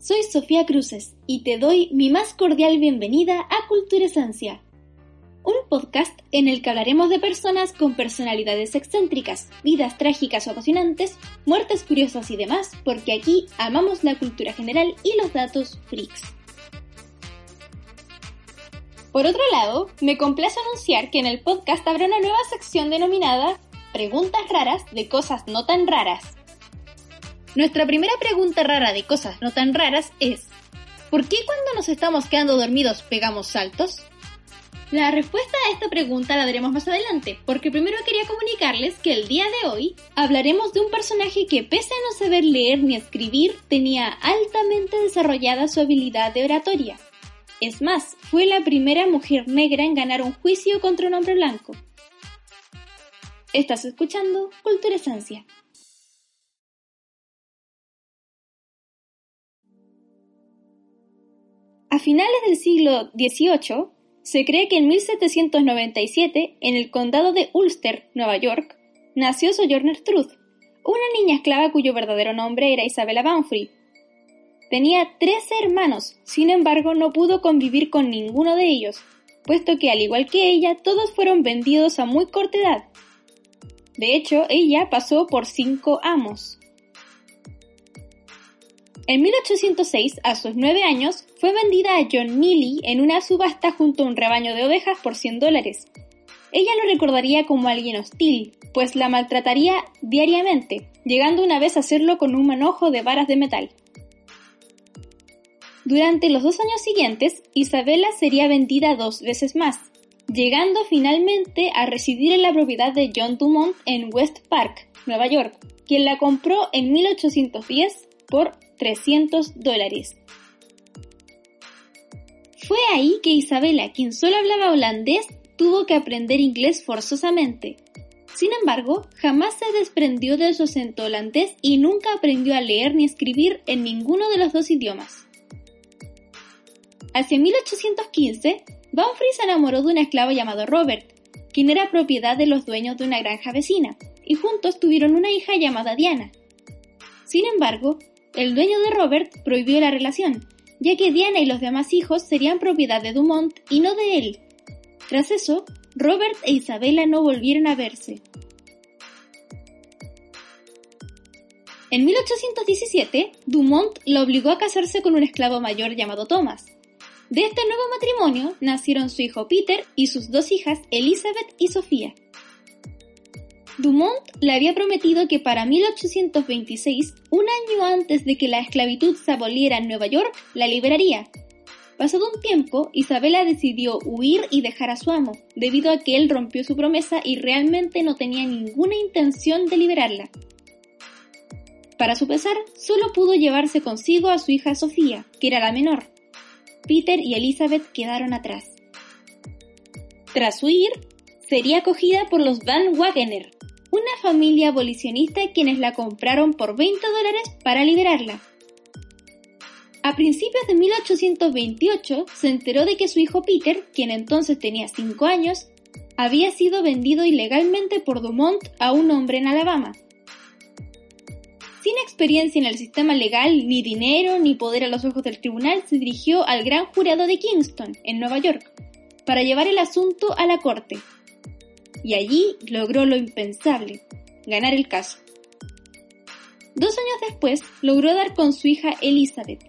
soy Sofía Cruces y te doy mi más cordial bienvenida a Cultura Esencia, un podcast en el que hablaremos de personas con personalidades excéntricas, vidas trágicas o apasionantes, muertes curiosas y demás, porque aquí amamos la cultura general y los datos freaks. Por otro lado, me complace anunciar que en el podcast habrá una nueva sección denominada Preguntas raras de cosas no tan raras nuestra primera pregunta rara de cosas no tan raras es, ¿por qué cuando nos estamos quedando dormidos pegamos saltos? La respuesta a esta pregunta la daremos más adelante, porque primero quería comunicarles que el día de hoy hablaremos de un personaje que pese a no saber leer ni escribir, tenía altamente desarrollada su habilidad de oratoria. Es más, fue la primera mujer negra en ganar un juicio contra un hombre blanco. Estás escuchando Cultura Esencia. A finales del siglo XVIII, se cree que en 1797, en el condado de Ulster, Nueva York, nació Sojourner Truth, una niña esclava cuyo verdadero nombre era Isabella Banfrey. Tenía trece hermanos, sin embargo no pudo convivir con ninguno de ellos, puesto que al igual que ella, todos fueron vendidos a muy corta edad. De hecho, ella pasó por cinco amos. En 1806, a sus nueve años, fue vendida a John Neely en una subasta junto a un rebaño de ovejas por 100 dólares. Ella lo recordaría como alguien hostil, pues la maltrataría diariamente, llegando una vez a hacerlo con un manojo de varas de metal. Durante los dos años siguientes, Isabella sería vendida dos veces más, llegando finalmente a residir en la propiedad de John Dumont en West Park, Nueva York, quien la compró en 1810 por 300 dólares. Fue ahí que Isabela, quien solo hablaba holandés, tuvo que aprender inglés forzosamente. Sin embargo, jamás se desprendió de su acento holandés y nunca aprendió a leer ni escribir en ninguno de los dos idiomas. Hacia 1815, Banfrey se enamoró de un esclavo llamado Robert, quien era propiedad de los dueños de una granja vecina, y juntos tuvieron una hija llamada Diana. Sin embargo, el dueño de Robert prohibió la relación, ya que Diana y los demás hijos serían propiedad de Dumont y no de él. Tras eso, Robert e Isabella no volvieron a verse. En 1817, Dumont lo obligó a casarse con un esclavo mayor llamado Thomas. De este nuevo matrimonio nacieron su hijo Peter y sus dos hijas Elizabeth y Sofía. Dumont le había prometido que para 1826, un año antes de que la esclavitud se aboliera en Nueva York, la liberaría. Pasado un tiempo, Isabela decidió huir y dejar a su amo, debido a que él rompió su promesa y realmente no tenía ninguna intención de liberarla. Para su pesar, solo pudo llevarse consigo a su hija Sofía, que era la menor. Peter y Elizabeth quedaron atrás. Tras huir, sería acogida por los Van Wagener, una familia abolicionista quienes la compraron por 20 dólares para liberarla. A principios de 1828 se enteró de que su hijo Peter, quien entonces tenía 5 años, había sido vendido ilegalmente por Dumont a un hombre en Alabama. Sin experiencia en el sistema legal, ni dinero, ni poder a los ojos del tribunal, se dirigió al gran jurado de Kingston, en Nueva York, para llevar el asunto a la corte y allí logró lo impensable, ganar el caso. Dos años después logró dar con su hija Elizabeth.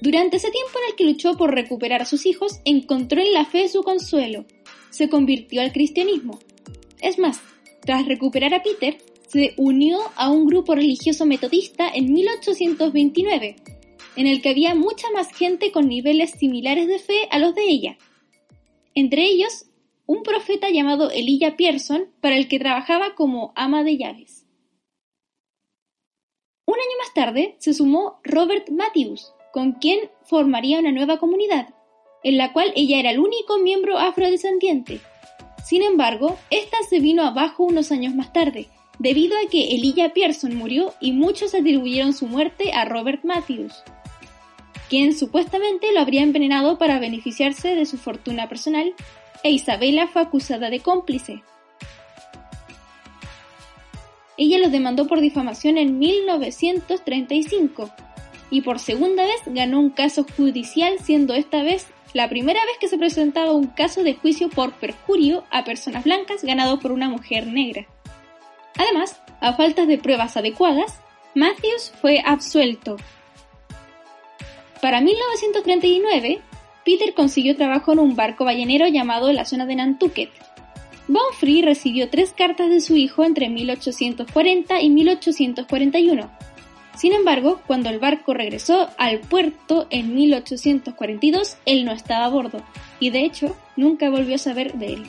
Durante ese tiempo en el que luchó por recuperar a sus hijos, encontró en la fe su consuelo. Se convirtió al cristianismo. Es más, tras recuperar a Peter, se unió a un grupo religioso metodista en 1829, en el que había mucha más gente con niveles similares de fe a los de ella entre ellos un profeta llamado Elijah Pearson, para el que trabajaba como ama de llaves. Un año más tarde se sumó Robert Matthews, con quien formaría una nueva comunidad, en la cual ella era el único miembro afrodescendiente. Sin embargo, esta se vino abajo unos años más tarde, debido a que Elijah Pearson murió y muchos atribuyeron su muerte a Robert Matthews quien supuestamente lo habría envenenado para beneficiarse de su fortuna personal, e Isabela fue acusada de cómplice. ella los demandó por difamación en 1935 y por segunda vez ganó un caso judicial siendo esta vez la primera vez que se presentaba un caso de juicio por perjurio a personas blancas ganado por una mujer negra. Además, a falta de pruebas adecuadas, Matthews fue absuelto. Para 1939, Peter consiguió trabajo en un barco ballenero llamado la zona de Nantucket. Bonfrey recibió tres cartas de su hijo entre 1840 y 1841. Sin embargo, cuando el barco regresó al puerto en 1842, él no estaba a bordo, y de hecho nunca volvió a saber de él.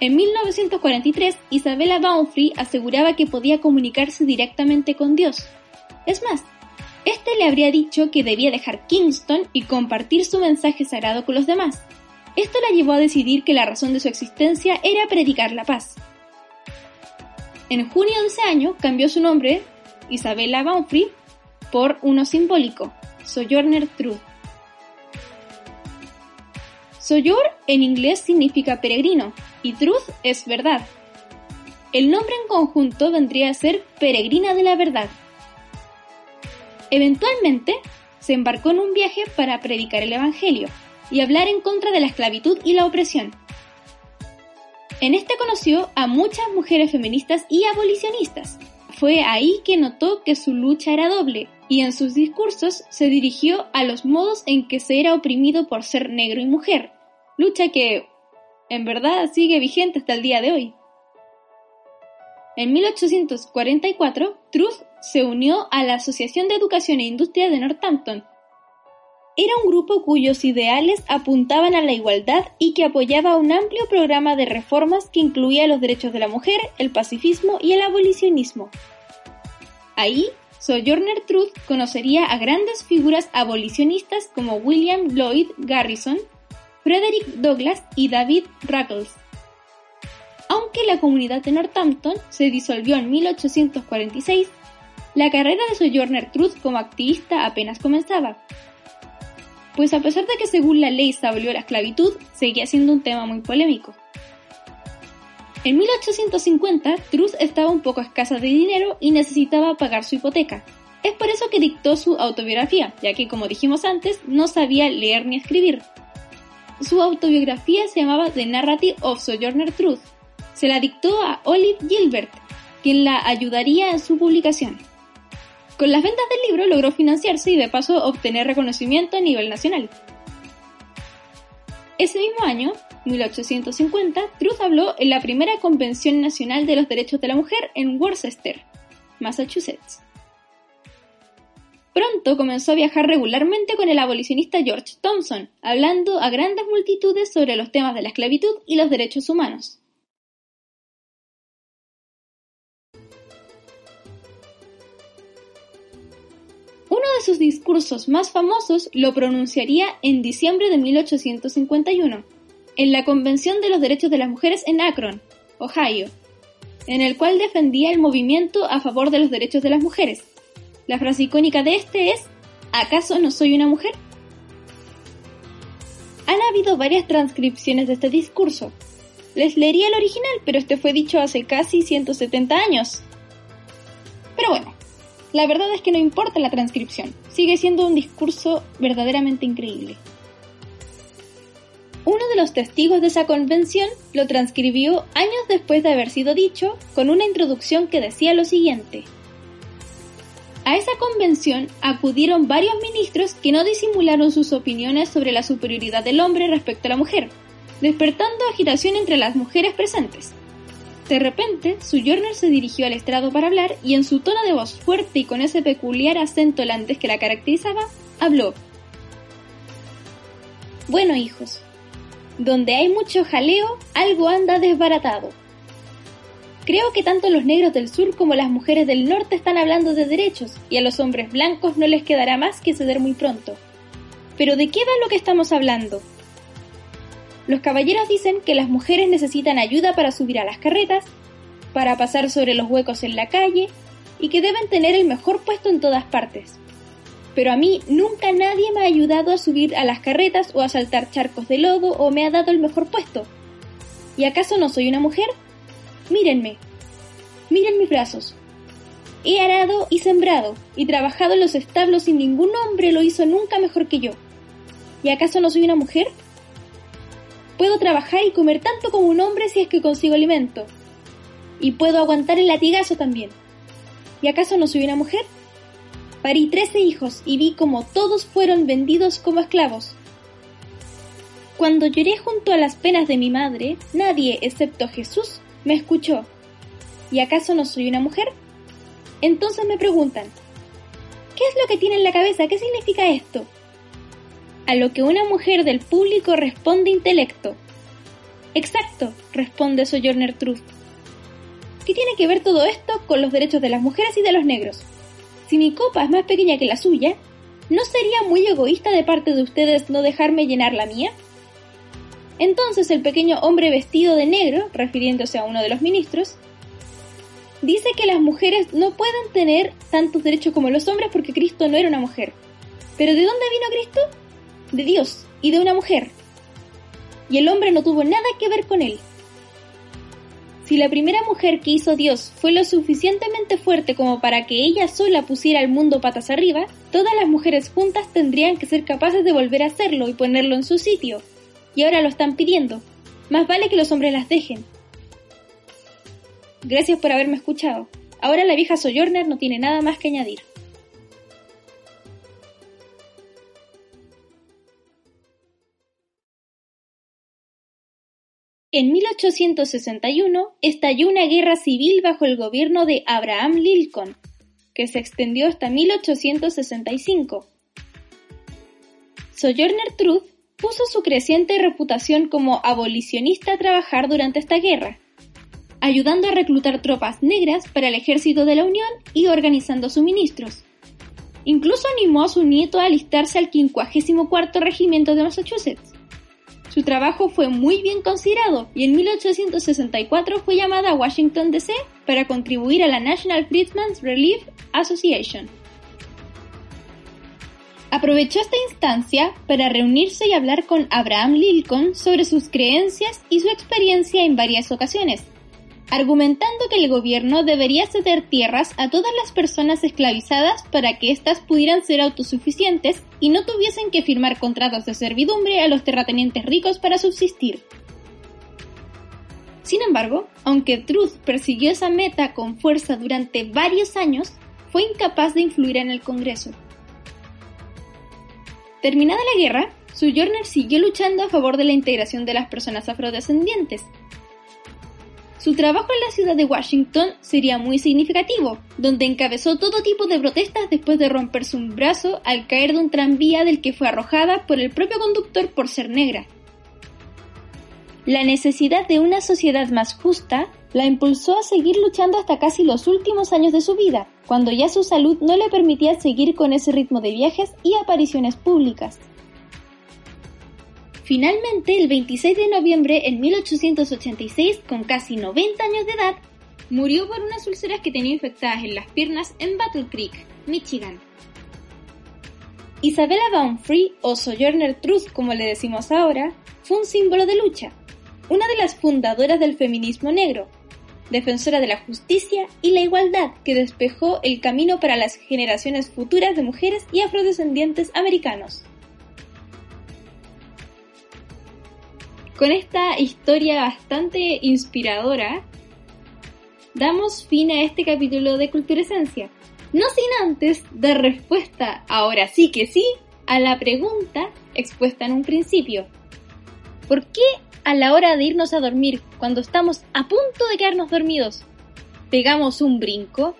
En 1943, Isabella Bonfrey aseguraba que podía comunicarse directamente con Dios. Es más, este le habría dicho que debía dejar Kingston y compartir su mensaje sagrado con los demás. Esto la llevó a decidir que la razón de su existencia era predicar la paz. En junio de ese año cambió su nombre, Isabella Bonfrey, por uno simbólico, Sojourner Truth. Sojourn en inglés significa peregrino y truth es verdad. El nombre en conjunto vendría a ser peregrina de la verdad. Eventualmente, se embarcó en un viaje para predicar el Evangelio y hablar en contra de la esclavitud y la opresión. En este conoció a muchas mujeres feministas y abolicionistas. Fue ahí que notó que su lucha era doble y en sus discursos se dirigió a los modos en que se era oprimido por ser negro y mujer, lucha que en verdad sigue vigente hasta el día de hoy. En 1844, Truth se unió a la Asociación de Educación e Industria de Northampton. Era un grupo cuyos ideales apuntaban a la igualdad y que apoyaba un amplio programa de reformas que incluía los derechos de la mujer, el pacifismo y el abolicionismo. Ahí, Sojourner Truth conocería a grandes figuras abolicionistas como William Lloyd Garrison, Frederick Douglass y David Ruggles. Aunque la comunidad de Northampton se disolvió en 1846, la carrera de Sojourner Truth como activista apenas comenzaba. Pues a pesar de que según la ley se abolió la esclavitud, seguía siendo un tema muy polémico. En 1850, Truth estaba un poco escasa de dinero y necesitaba pagar su hipoteca. Es por eso que dictó su autobiografía, ya que, como dijimos antes, no sabía leer ni escribir. Su autobiografía se llamaba The Narrative of Sojourner Truth. Se la dictó a Olive Gilbert, quien la ayudaría en su publicación. Con las ventas del libro logró financiarse y de paso obtener reconocimiento a nivel nacional. Ese mismo año, 1850, Truth habló en la primera Convención Nacional de los Derechos de la Mujer en Worcester, Massachusetts. Pronto comenzó a viajar regularmente con el abolicionista George Thompson, hablando a grandes multitudes sobre los temas de la esclavitud y los derechos humanos. De sus discursos más famosos lo pronunciaría en diciembre de 1851, en la Convención de los Derechos de las Mujeres en Akron, Ohio, en el cual defendía el movimiento a favor de los derechos de las mujeres. La frase icónica de este es ¿Acaso no soy una mujer? Han habido varias transcripciones de este discurso. Les leería el original, pero este fue dicho hace casi 170 años. Pero bueno, la verdad es que no importa la transcripción, sigue siendo un discurso verdaderamente increíble. Uno de los testigos de esa convención lo transcribió años después de haber sido dicho con una introducción que decía lo siguiente. A esa convención acudieron varios ministros que no disimularon sus opiniones sobre la superioridad del hombre respecto a la mujer, despertando agitación entre las mujeres presentes. De repente, su Sojourner se dirigió al estrado para hablar y en su tono de voz fuerte y con ese peculiar acento holandés que la caracterizaba, habló. Bueno, hijos, donde hay mucho jaleo, algo anda desbaratado. Creo que tanto los negros del sur como las mujeres del norte están hablando de derechos y a los hombres blancos no les quedará más que ceder muy pronto. Pero ¿de qué va lo que estamos hablando? Los caballeros dicen que las mujeres necesitan ayuda para subir a las carretas, para pasar sobre los huecos en la calle y que deben tener el mejor puesto en todas partes. Pero a mí nunca nadie me ha ayudado a subir a las carretas o a saltar charcos de lodo o me ha dado el mejor puesto. ¿Y acaso no soy una mujer? Mírenme, Miren mis brazos. He arado y sembrado, y trabajado en los establos y ningún hombre lo hizo nunca mejor que yo. ¿Y acaso no soy una mujer? Puedo trabajar y comer tanto como un hombre si es que consigo alimento. Y puedo aguantar el latigazo también. ¿Y acaso no soy una mujer? Parí trece hijos y vi como todos fueron vendidos como esclavos. Cuando lloré junto a las penas de mi madre, nadie, excepto Jesús, me escuchó. ¿Y acaso no soy una mujer? Entonces me preguntan, ¿qué es lo que tiene en la cabeza? ¿Qué significa esto? A lo que una mujer del público responde intelecto. Exacto, responde Sojourner Truth. ¿Qué tiene que ver todo esto con los derechos de las mujeres y de los negros? Si mi copa es más pequeña que la suya, ¿no sería muy egoísta de parte de ustedes no dejarme llenar la mía? Entonces el pequeño hombre vestido de negro, refiriéndose a uno de los ministros, dice que las mujeres no pueden tener tantos derechos como los hombres porque Cristo no era una mujer. ¿Pero de dónde vino Cristo? De Dios y de una mujer. Y el hombre no tuvo nada que ver con él. Si la primera mujer que hizo Dios fue lo suficientemente fuerte como para que ella sola pusiera al mundo patas arriba, todas las mujeres juntas tendrían que ser capaces de volver a hacerlo y ponerlo en su sitio, y ahora lo están pidiendo. Más vale que los hombres las dejen. Gracias por haberme escuchado. Ahora la vieja Sojourner no tiene nada más que añadir. En 1861 estalló una guerra civil bajo el gobierno de Abraham Lincoln, que se extendió hasta 1865. Sojourner Truth puso su creciente reputación como abolicionista a trabajar durante esta guerra, ayudando a reclutar tropas negras para el ejército de la Unión y organizando suministros. Incluso animó a su nieto a alistarse al 54 Regimiento de Massachusetts. Su trabajo fue muy bien considerado y en 1864 fue llamada a Washington DC para contribuir a la National Freedmen's Relief Association. Aprovechó esta instancia para reunirse y hablar con Abraham Lincoln sobre sus creencias y su experiencia en varias ocasiones, argumentando que el gobierno debería ceder tierras a todas las personas esclavizadas para que éstas pudieran ser autosuficientes y no tuviesen que firmar contratos de servidumbre a los terratenientes ricos para subsistir. Sin embargo, aunque Truth persiguió esa meta con fuerza durante varios años, fue incapaz de influir en el Congreso. Terminada la guerra, Sojourner siguió luchando a favor de la integración de las personas afrodescendientes. Su trabajo en la ciudad de Washington sería muy significativo, donde encabezó todo tipo de protestas después de romperse un brazo al caer de un tranvía del que fue arrojada por el propio conductor por ser negra. La necesidad de una sociedad más justa la impulsó a seguir luchando hasta casi los últimos años de su vida, cuando ya su salud no le permitía seguir con ese ritmo de viajes y apariciones públicas. Finalmente, el 26 de noviembre en 1886, con casi 90 años de edad, murió por unas úlceras que tenía infectadas en las piernas en Battle Creek, Michigan. Isabella Baumfree, o Sojourner Truth como le decimos ahora, fue un símbolo de lucha, una de las fundadoras del feminismo negro, defensora de la justicia y la igualdad que despejó el camino para las generaciones futuras de mujeres y afrodescendientes americanos. Con esta historia bastante inspiradora, damos fin a este capítulo de Cultura Esencia. No sin antes dar respuesta, ahora sí que sí, a la pregunta expuesta en un principio. ¿Por qué a la hora de irnos a dormir, cuando estamos a punto de quedarnos dormidos, pegamos un brinco?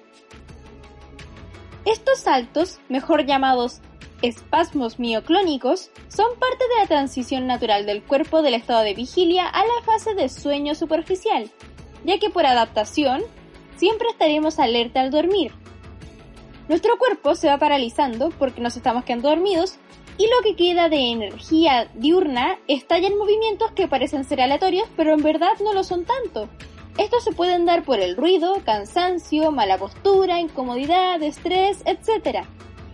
Estos saltos, mejor llamados espasmos mioclónicos, son parte de la transición natural del cuerpo del estado de vigilia a la fase de sueño superficial, ya que por adaptación siempre estaremos alerta al dormir. Nuestro cuerpo se va paralizando porque nos estamos quedando dormidos y lo que queda de energía diurna estalla en movimientos que parecen ser aleatorios, pero en verdad no lo son tanto. Estos se pueden dar por el ruido, cansancio, mala postura, incomodidad, estrés, etc.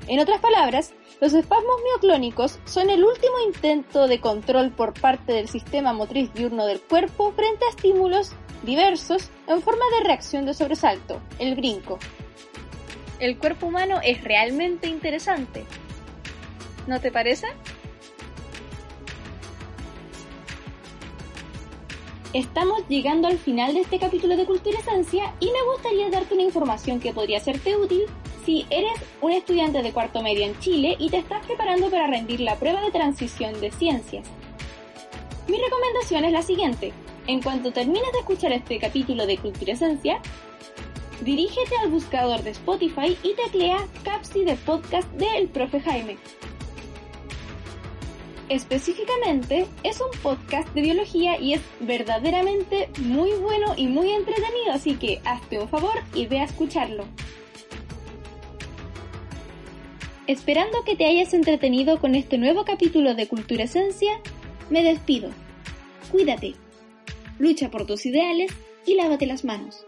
En otras palabras, los espasmos mioclónicos son el último intento de control por parte del sistema motriz diurno del cuerpo frente a estímulos diversos en forma de reacción de sobresalto, el brinco. El cuerpo humano es realmente interesante. ¿No te parece? Estamos llegando al final de este capítulo de Cultura Esencia y me gustaría darte una información que podría serte útil si eres un estudiante de cuarto medio en Chile y te estás preparando para rendir la prueba de transición de ciencias. Mi recomendación es la siguiente. En cuanto termines de escuchar este capítulo de Cultura Esencia, dirígete al buscador de Spotify y teclea Capsi de podcast de El Profe Jaime. Específicamente, es un podcast de biología y es verdaderamente muy bueno y muy entretenido, así que hazte un favor y ve a escucharlo. Esperando que te hayas entretenido con este nuevo capítulo de Cultura Esencia, me despido. Cuídate, lucha por tus ideales y lávate las manos.